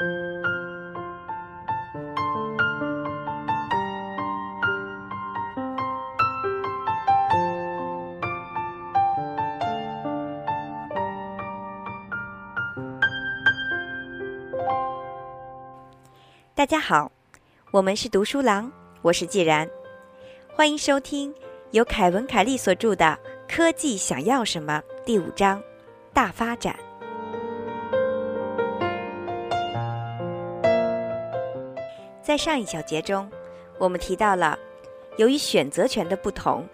大家好，我们是读书郎，我是既然，欢迎收听由凯文·凯利所著的《科技想要什么》第五章“大发展”。在上一小节中，我们提到了，由于选择权的不同，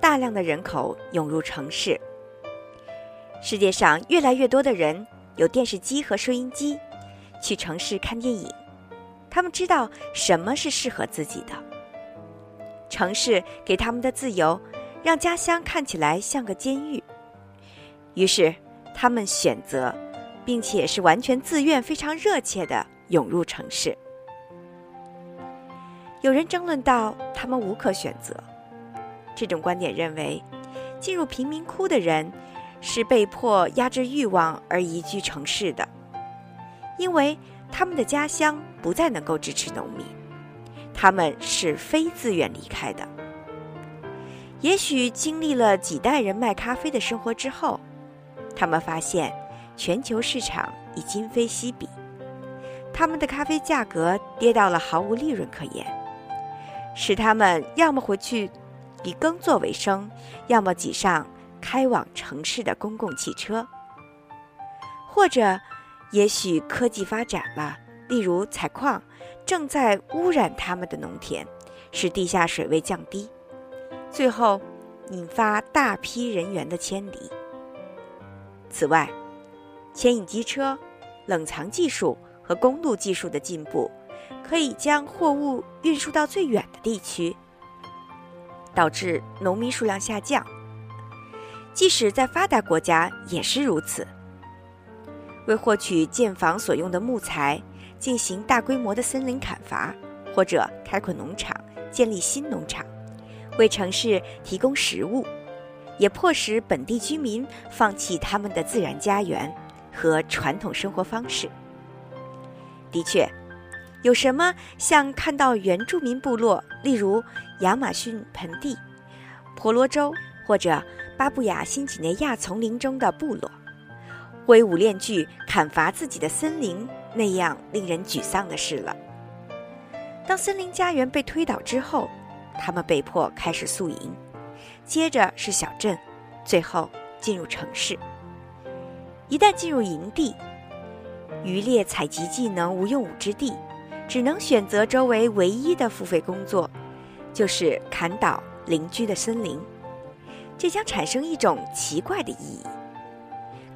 大量的人口涌入城市。世界上越来越多的人有电视机和收音机，去城市看电影。他们知道什么是适合自己的。城市给他们的自由，让家乡看起来像个监狱。于是，他们选择，并且是完全自愿、非常热切的涌入城市。有人争论到，他们无可选择。这种观点认为，进入贫民窟的人是被迫压制欲望而移居城市的，因为。他们的家乡不再能够支持农民，他们是非自愿离开的。也许经历了几代人卖咖啡的生活之后，他们发现全球市场已今非昔比，他们的咖啡价格跌到了毫无利润可言，使他们要么回去以耕作为生，要么挤上开往城市的公共汽车，或者。也许科技发展了，例如采矿，正在污染他们的农田，使地下水位降低，最后引发大批人员的迁离。此外，牵引机车、冷藏技术和公路技术的进步，可以将货物运输到最远的地区，导致农民数量下降。即使在发达国家也是如此。为获取建房所用的木材，进行大规模的森林砍伐，或者开垦农场、建立新农场，为城市提供食物，也迫使本地居民放弃他们的自然家园和传统生活方式。的确，有什么像看到原住民部落，例如亚马逊盆地、婆罗洲或者巴布亚新几内亚丛林中的部落？挥舞链锯砍伐自己的森林，那样令人沮丧的事了。当森林家园被推倒之后，他们被迫开始宿营，接着是小镇，最后进入城市。一旦进入营地，渔猎采集技能无用武之地，只能选择周围唯一的付费工作，就是砍倒邻居的森林。这将产生一种奇怪的意义。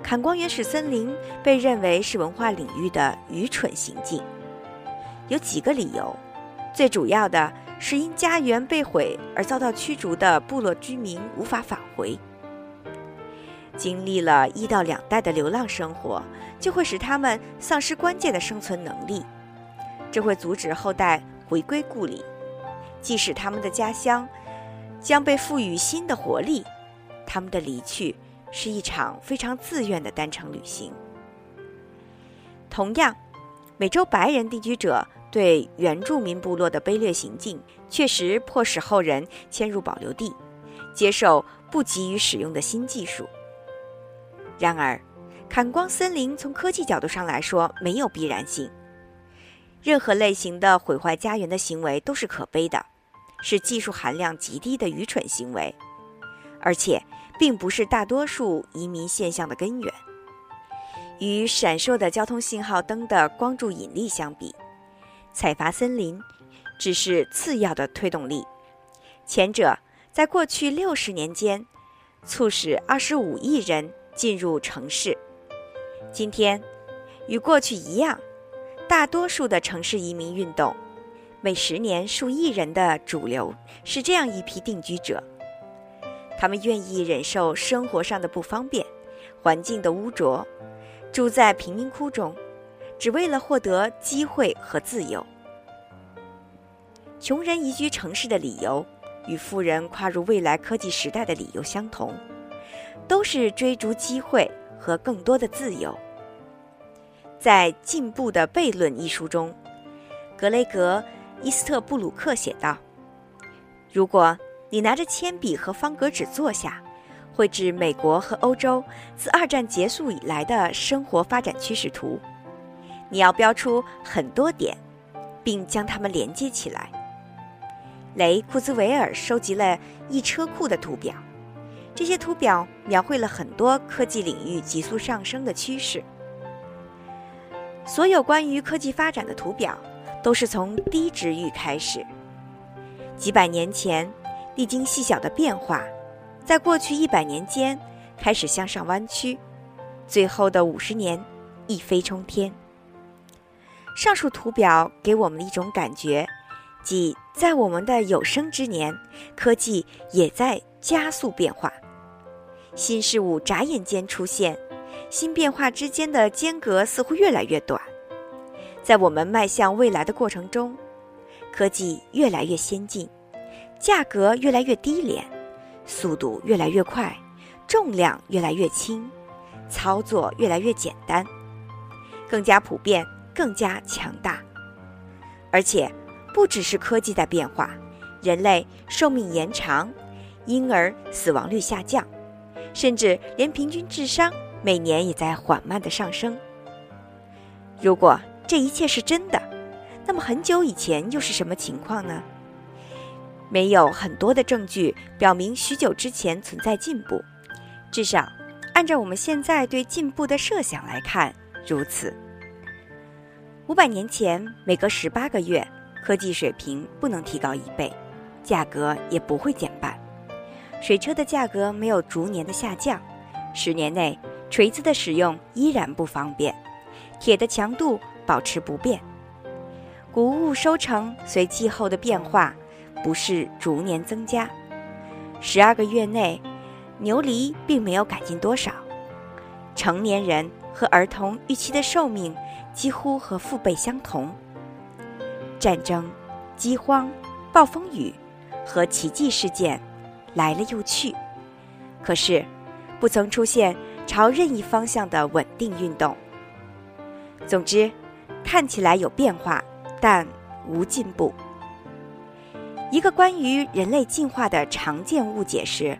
砍光原始森林被认为是文化领域的愚蠢行径，有几个理由，最主要的是因家园被毁而遭到驱逐的部落居民无法返回。经历了一到两代的流浪生活，就会使他们丧失关键的生存能力，这会阻止后代回归故里，即使他们的家乡将被赋予新的活力，他们的离去。是一场非常自愿的单程旅行。同样，美洲白人定居者对原住民部落的卑劣行径，确实迫使后人迁入保留地，接受不急于使用的新技术。然而，砍光森林从科技角度上来说没有必然性。任何类型的毁坏家园的行为都是可悲的，是技术含量极低的愚蠢行为，而且。并不是大多数移民现象的根源。与闪烁的交通信号灯的光柱引力相比，采伐森林只是次要的推动力。前者在过去六十年间，促使二十五亿人进入城市。今天，与过去一样，大多数的城市移民运动，每十年数亿人的主流是这样一批定居者。他们愿意忍受生活上的不方便、环境的污浊，住在贫民窟中，只为了获得机会和自由。穷人移居城市的理由，与富人跨入未来科技时代的理由相同，都是追逐机会和更多的自由。在《进步的悖论》一书中，格雷格·伊斯特布鲁克写道：“如果你拿着铅笔和方格纸坐下，绘制美国和欧洲自二战结束以来的生活发展趋势图，你要标出很多点，并将它们连接起来。”雷库兹韦尔收集了一车库的图表，这些图表描绘了很多科技领域急速上升的趋势。所有关于科技发展的图表都是从低值域开始，几百年前历经细小的变化，在过去一百年间开始向上弯曲，最后的五十年一飞冲天。上述图表给我们的一种感觉。即在我们的有生之年，科技也在加速变化，新事物眨眼间出现，新变化之间的间隔似乎越来越短。在我们迈向未来的过程中，科技越来越先进，价格越来越低廉，速度越来越快，重量越来越轻，操作越来越简单，更加普遍，更加强大，而且。不只是科技在变化，人类寿命延长，婴儿死亡率下降，甚至连平均智商每年也在缓慢的上升。如果这一切是真的，那么很久以前又是什么情况呢？没有很多的证据表明许久之前存在进步，至少按照我们现在对进步的设想来看，如此。五百年前，每隔十八个月。科技水平不能提高一倍，价格也不会减半。水车的价格没有逐年的下降，十年内锤子的使用依然不方便，铁的强度保持不变。谷物收成随气候的变化不是逐年增加，十二个月内牛犁并没有改进多少。成年人和儿童预期的寿命几乎和父辈相同。战争、饥荒、暴风雨和奇迹事件来了又去，可是不曾出现朝任意方向的稳定运动。总之，看起来有变化，但无进步。一个关于人类进化的常见误解是：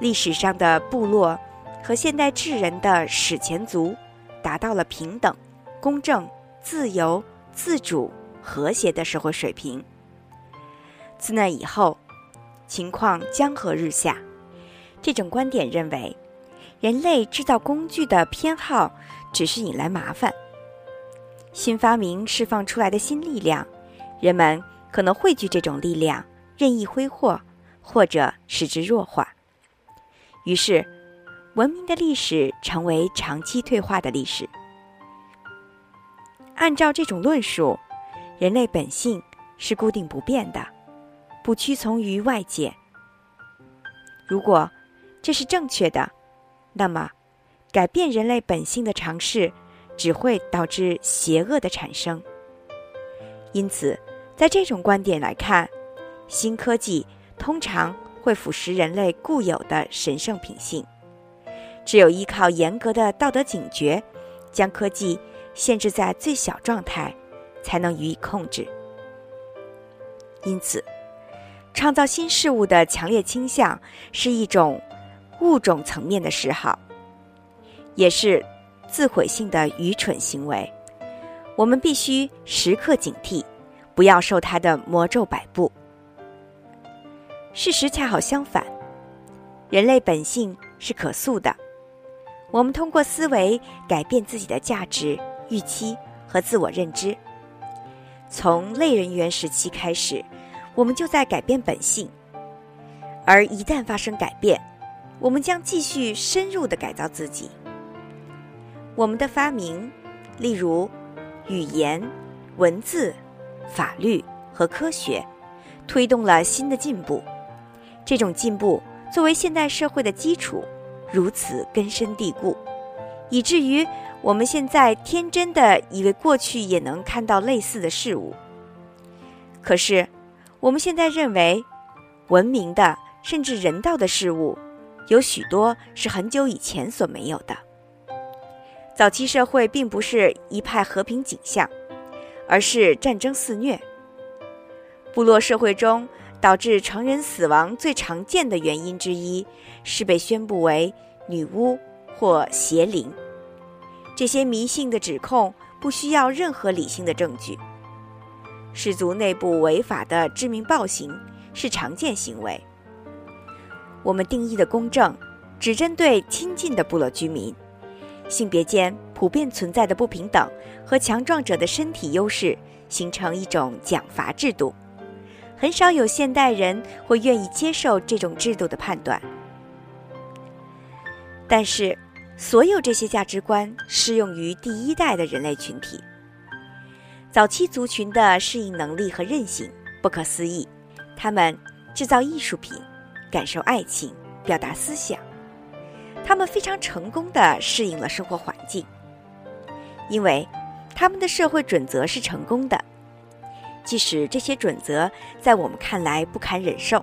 历史上的部落和现代智人的史前族达到了平等、公正、自由。自主和谐的社会水平。自那以后，情况江河日下。这种观点认为，人类制造工具的偏好只是引来麻烦。新发明释放出来的新力量，人们可能汇聚这种力量，任意挥霍，或者使之弱化。于是，文明的历史成为长期退化的历史。按照这种论述，人类本性是固定不变的，不屈从于外界。如果这是正确的，那么改变人类本性的尝试只会导致邪恶的产生。因此，在这种观点来看，新科技通常会腐蚀人类固有的神圣品性。只有依靠严格的道德警觉，将科技。限制在最小状态，才能予以控制。因此，创造新事物的强烈倾向是一种物种层面的嗜好，也是自毁性的愚蠢行为。我们必须时刻警惕，不要受它的魔咒摆布。事实恰好相反，人类本性是可塑的。我们通过思维改变自己的价值。预期和自我认知，从类人猿时期开始，我们就在改变本性。而一旦发生改变，我们将继续深入的改造自己。我们的发明，例如语言、文字、法律和科学，推动了新的进步。这种进步作为现代社会的基础，如此根深蒂固，以至于。我们现在天真的以为过去也能看到类似的事物，可是我们现在认为，文明的甚至人道的事物，有许多是很久以前所没有的。早期社会并不是一派和平景象，而是战争肆虐。部落社会中导致成人死亡最常见的原因之一是被宣布为女巫或邪灵。这些迷信的指控不需要任何理性的证据。氏族内部违法的致命暴行是常见行为。我们定义的公正只针对亲近的部落居民，性别间普遍存在的不平等和强壮者的身体优势形成一种奖罚制度。很少有现代人会愿意接受这种制度的判断。但是，所有这些价值观适用于第一代的人类群体。早期族群的适应能力和韧性不可思议，他们制造艺术品。感受爱情，表达思想，他们非常成功的适应了生活环境，因为他们的社会准则是成功的，即使这些准则在我们看来不堪忍受。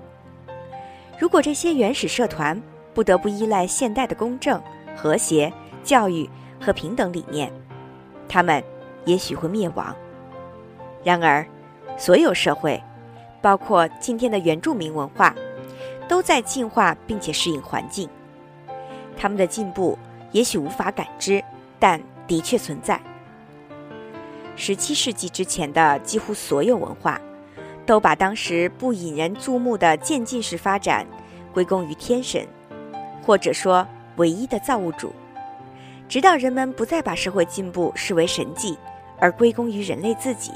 如果这些原始社团不得不依赖现代的公正、和谐、教育和平等理念，他们也许会灭亡。然而，所有社会，包括今天的原住民文化。都在进化并且适应环境，他们的进步也许无法感知，但的确存在。十七世纪之前的几乎所有文化，都把当时不引人注目的渐进式发展归功于天神，或者说唯一的造物主，直到人们不再把社会进步视为神迹，而归功于人类自己，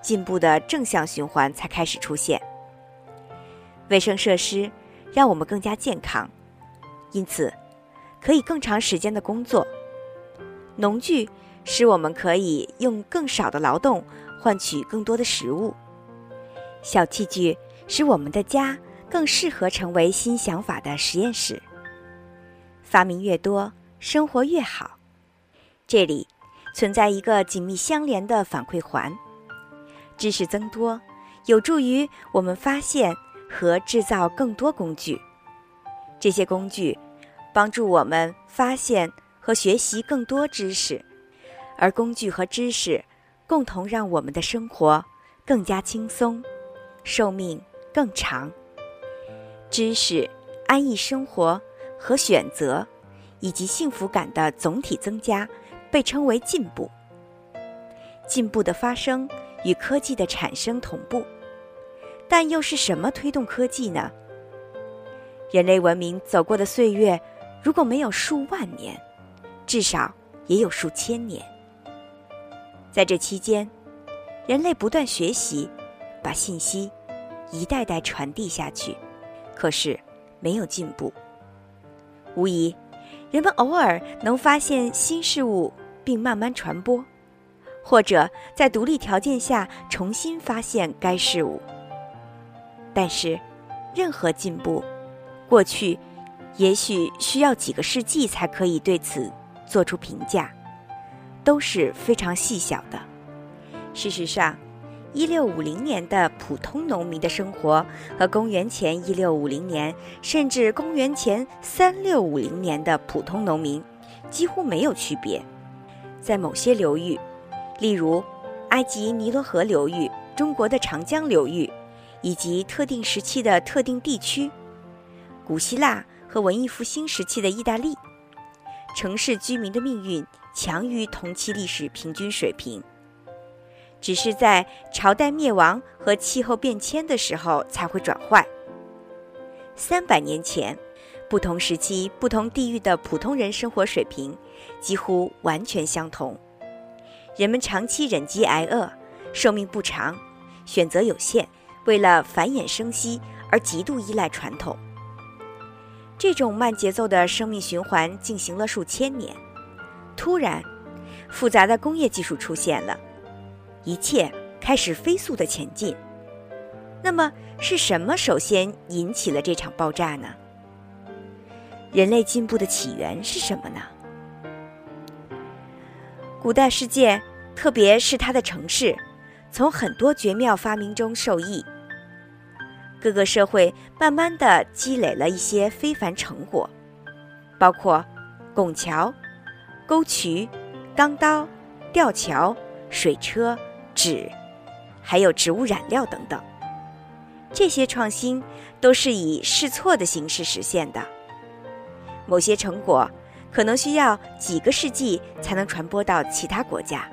进步的正向循环才开始出现。卫生设施让我们更加健康，因此可以更长时间的工作。农具使我们可以用更少的劳动换取更多的食物。小器具使我们的家更适合成为新想法的实验室。发明越多，生活越好。这里存在一个紧密相连的反馈环：知识增多，有助于我们发现。和制造更多工具，这些工具帮助我们发现和学习更多知识，而工具和知识共同让我们的生活更加轻松，寿命更长。知识、安逸生活和选择，以及幸福感的总体增加，被称为进步。进步的发生与科技的产生同步。但又是什么推动科技呢？人类文明走过的岁月，如果没有数万年，至少也有数千年。在这期间，人类不断学习，把信息一代代传递下去，可是没有进步。无疑，人们偶尔能发现新事物并慢慢传播，或者在独立条件下重新发现该事物。但是，任何进步，过去也许需要几个世纪才可以对此做出评价，都是非常细小的。事实上，一六五零年的普通农民的生活和公元前一六五零年甚至公元前三六五零年的普通农民几乎没有区别。在某些流域，例如埃及尼罗河流域、中国的长江流域。以及特定时期的特定地区，古希腊和文艺复兴时期的意大利，城市居民的命运强于同期历史平均水平。只是在朝代灭亡和气候变迁的时候才会转坏。三百年前，不同时期、不同地域的普通人生活水平几乎完全相同，人们长期忍饥挨饿，寿命不长，选择有限。为了繁衍生息而极度依赖传统，这种慢节奏的生命循环进行了数千年。突然，复杂的工业技术出现了，一切开始飞速的前进。那么，是什么首先引起了这场爆炸呢？人类进步的起源是什么呢？古代世界，特别是它的城市，从很多绝妙发明中受益。各个社会慢慢的积累了一些非凡成果，包括拱桥、沟渠、钢刀、吊桥、水车、纸，还有植物染料等等。这些创新都是以试错的形式实现的。某些成果可能需要几个世纪才能传播到其他国家。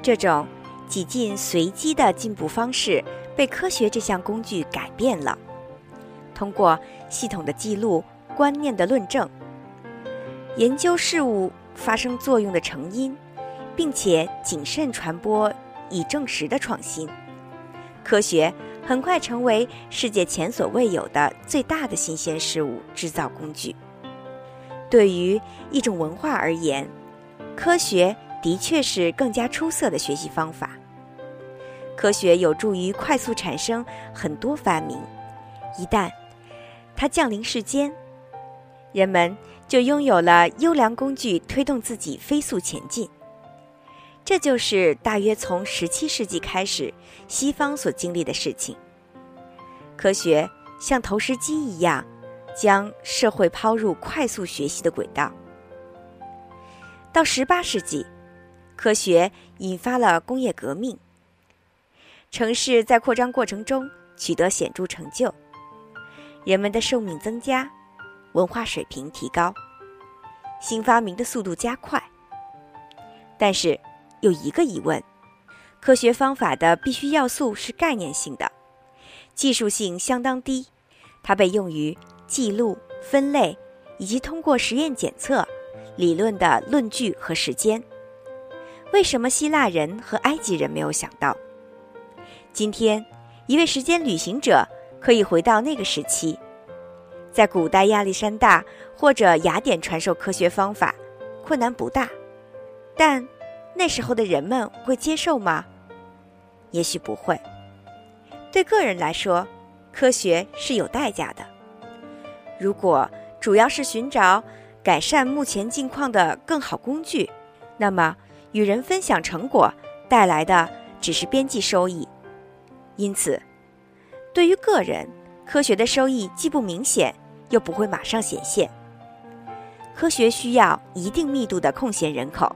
这种几近随机的进步方式被科学这项工具改变了。通过系统的记录、观念的论证、研究事物发生作用的成因，并且谨慎传播已证实的创新，科学。很快成为世界前所未有的最大的新鲜事物制造工具。对于一种文化而言，科学的确是更加出色的学习方法。科学有助于快速产生很多发明。一旦它降临世间，人们就拥有了优良工具推动自己飞速前进。这就是大约从十七世纪开始，西方所经历的事情。科学像投石机一样，将社会抛入快速学习的轨道。到十八世纪，科学引发了工业革命，城市在扩张过程中取得显著成就，人们的寿命增加，文化水平提高，新发明的速度加快。但是，有一个疑问：科学方法的必须要素是概念性的，技术性相当低。它被用于记录、分类以及通过实验检测理论的论据和时间。为什么希腊人和埃及人没有想到？今天，一位时间旅行者可以回到那个时期，在古代亚历山大或者雅典传授科学方法，困难不大，但。那时候的人们会接受吗？也许不会。对个人来说，科学是有代价的。如果主要是寻找改善目前境况的更好工具，那么与人分享成果带来的只是边际收益。因此，对于个人，科学的收益既不明显，又不会马上显现。科学需要一定密度的空闲人口。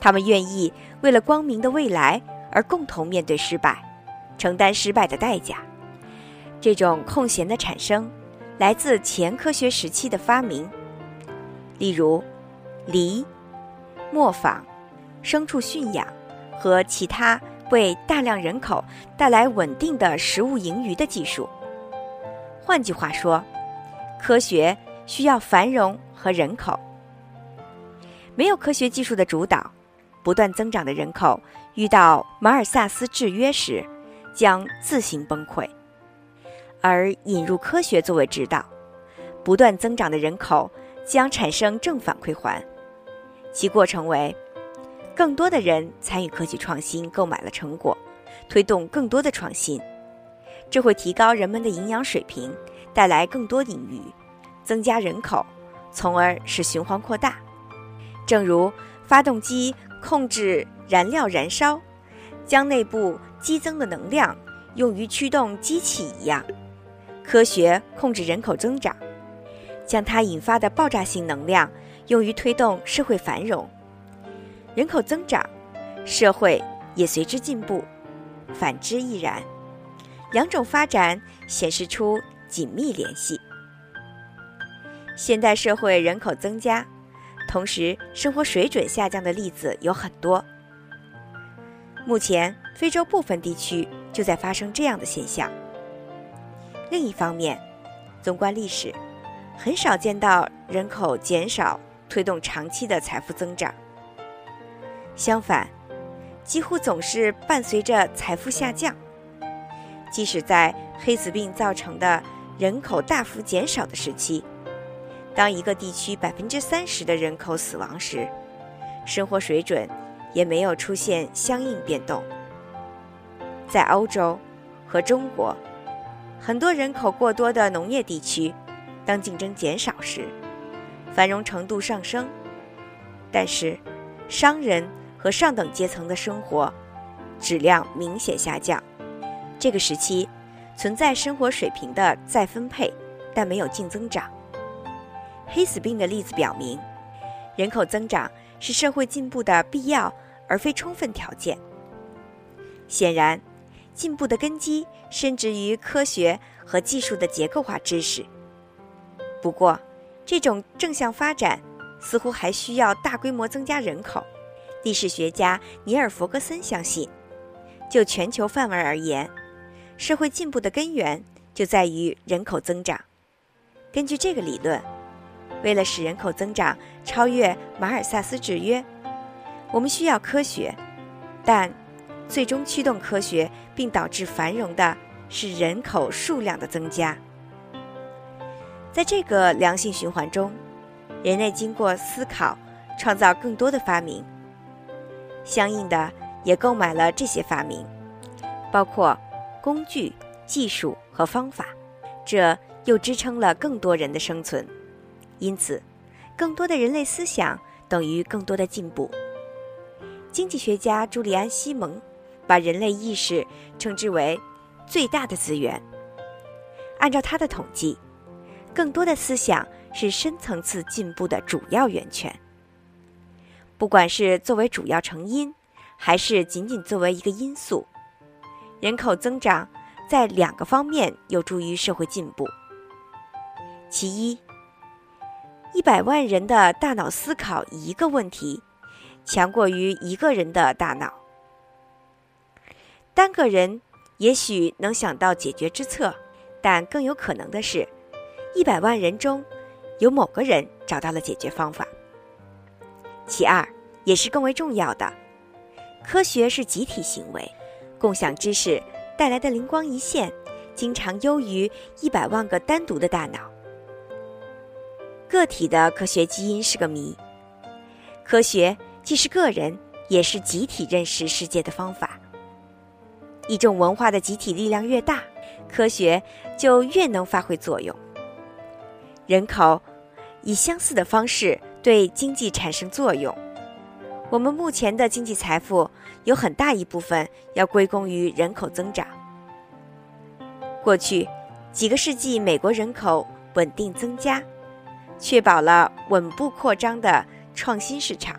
他们愿意为了光明的未来而共同面对失败，承担失败的代价。这种空闲的产生来自前科学时期的发明，例如犁、磨坊、牲畜驯养和其他为大量人口带来稳定的食物盈余的技术。换句话说，科学需要繁荣和人口。没有科学技术的主导。不断增长的人口遇到马尔萨斯制约时，将自行崩溃；而引入科学作为指导，不断增长的人口将产生正反馈环，其过程为：更多的人参与科技创新，购买了成果，推动更多的创新，这会提高人们的营养水平，带来更多盈余，增加人口，从而使循环扩大。正如发动机。控制燃料燃烧，将内部激增的能量用于驱动机器一样，科学控制人口增长，将它引发的爆炸性能量用于推动社会繁荣。人口增长，社会也随之进步，反之亦然。两种发展显示出紧密联系。现代社会人口增加。同时，生活水准下降的例子有很多。目前，非洲部分地区就在发生这样的现象。另一方面，纵观历史，很少见到人口减少推动长期的财富增长。相反，几乎总是伴随着财富下降。即使在黑死病造成的人口大幅减少的时期。当一个地区百分之三十的人口死亡时，生活水准也没有出现相应变动。在欧洲和中国，很多人口过多的农业地区，当竞争减少时，繁荣程度上升，但是商人和上等阶层的生活质量明显下降。这个时期存在生活水平的再分配，但没有净增长。黑死病的例子表明，人口增长是社会进步的必要而非充分条件。显然，进步的根基深植于科学和技术的结构化知识。不过，这种正向发展似乎还需要大规模增加人口。历史学家尼尔·弗格森相信，就全球范围而言，社会进步的根源就在于人口增长。根据这个理论，为了使人口增长超越马尔萨斯制约，我们需要科学，但最终驱动科学并导致繁荣的是人口数量的增加。在这个良性循环中，人类经过思考，创造更多的发明。相应的，也购买了这些发明，包括工具、技术和方法，这又支撑了更多人的生存。因此，更多的人类思想等于更多的进步。经济学家朱利安·西蒙把人类意识称之为“最大的资源”。按照他的统计，更多的思想是深层次进步的主要源泉。不管是作为主要成因，还是仅仅作为一个因素，人口增长在两个方面有助于社会进步。其一，一百万人的大脑思考一个问题，强过于一个人的大脑。单个人也许能想到解决之策，但更有可能的是，一百万人中有某个人找到了解决方法。其二，也是更为重要的，科学是集体行为，共享知识带来的灵光一现，经常优于一百万个单独的大脑。个体的科学基因是个谜，科学既是个人，也是集体认识世界的方法。一种文化的集体力量越大，科学就越能发挥作用。人口以相似的方式。对经济产生作用。我们目前的经济财富有很大一部分要归功于人口增长。过去几个世纪，美国人口稳定增加，确保了稳步扩张的创新市场。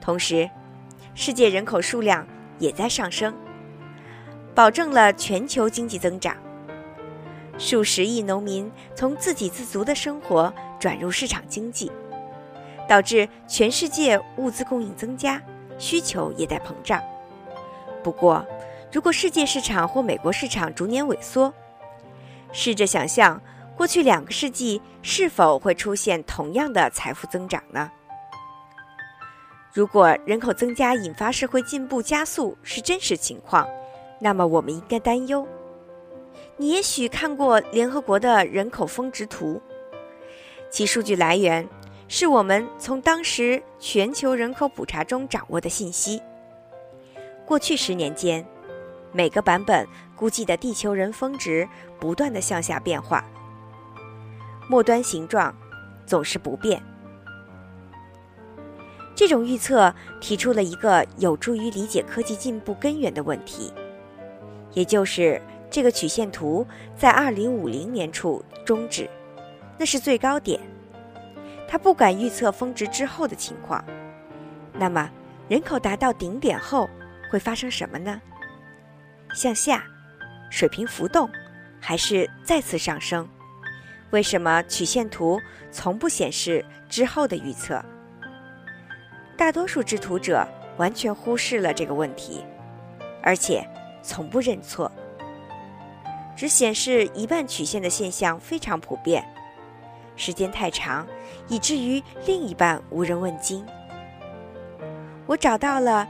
同时，世界人口数量也在上升，保证了全球经济增长。数十亿农民从自给自足的生活转入市场经济，导致全世界物资供应增加，需求也在膨胀。不过，如果世界市场或美国市场逐年萎缩，试着想象过去两个世纪是否会出现同样的财富增长呢？如果人口增加引发社会进步加速是真实情况，那么我们应该担忧。你也许看过联合国的人口峰值图，其数据来源是我们从当时全球人口普查中掌握的信息。过去十年间，每个版本估计的地球人峰值不断的向下变化，末端形状总是不变。这种预测提出了一个有助于理解科技进步根源的问题，也就是。这个曲线图在二零五零年处终止，那是最高点。他不敢预测峰值之后的情况。那么，人口达到顶点后会发生什么呢？向下、水平浮动，还是再次上升？为什么曲线图从不显示之后的预测？大多数制图者完全忽视了这个问题，而且从不认错。只显示一半曲线的现象非常普遍，时间太长，以至于另一半无人问津。我找到了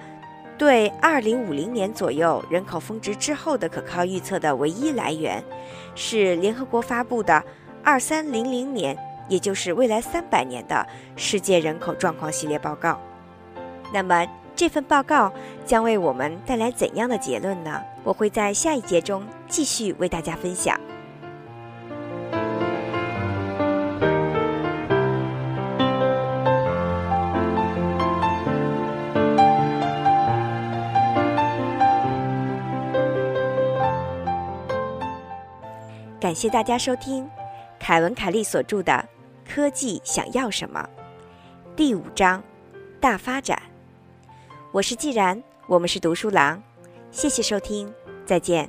对2050年左右人口峰值之后的可靠预测的唯一来源，是联合国发布的2300年，也就是未来300年的世界人口状况系列报告。那么，这份报告将为我们带来怎样的结论呢？我会在下一节中继续为大家分享。感谢大家收听凯文·凯利所著的《科技想要什么》，第五章大发展。我是既然，我们是读书郎，谢谢收听，再见。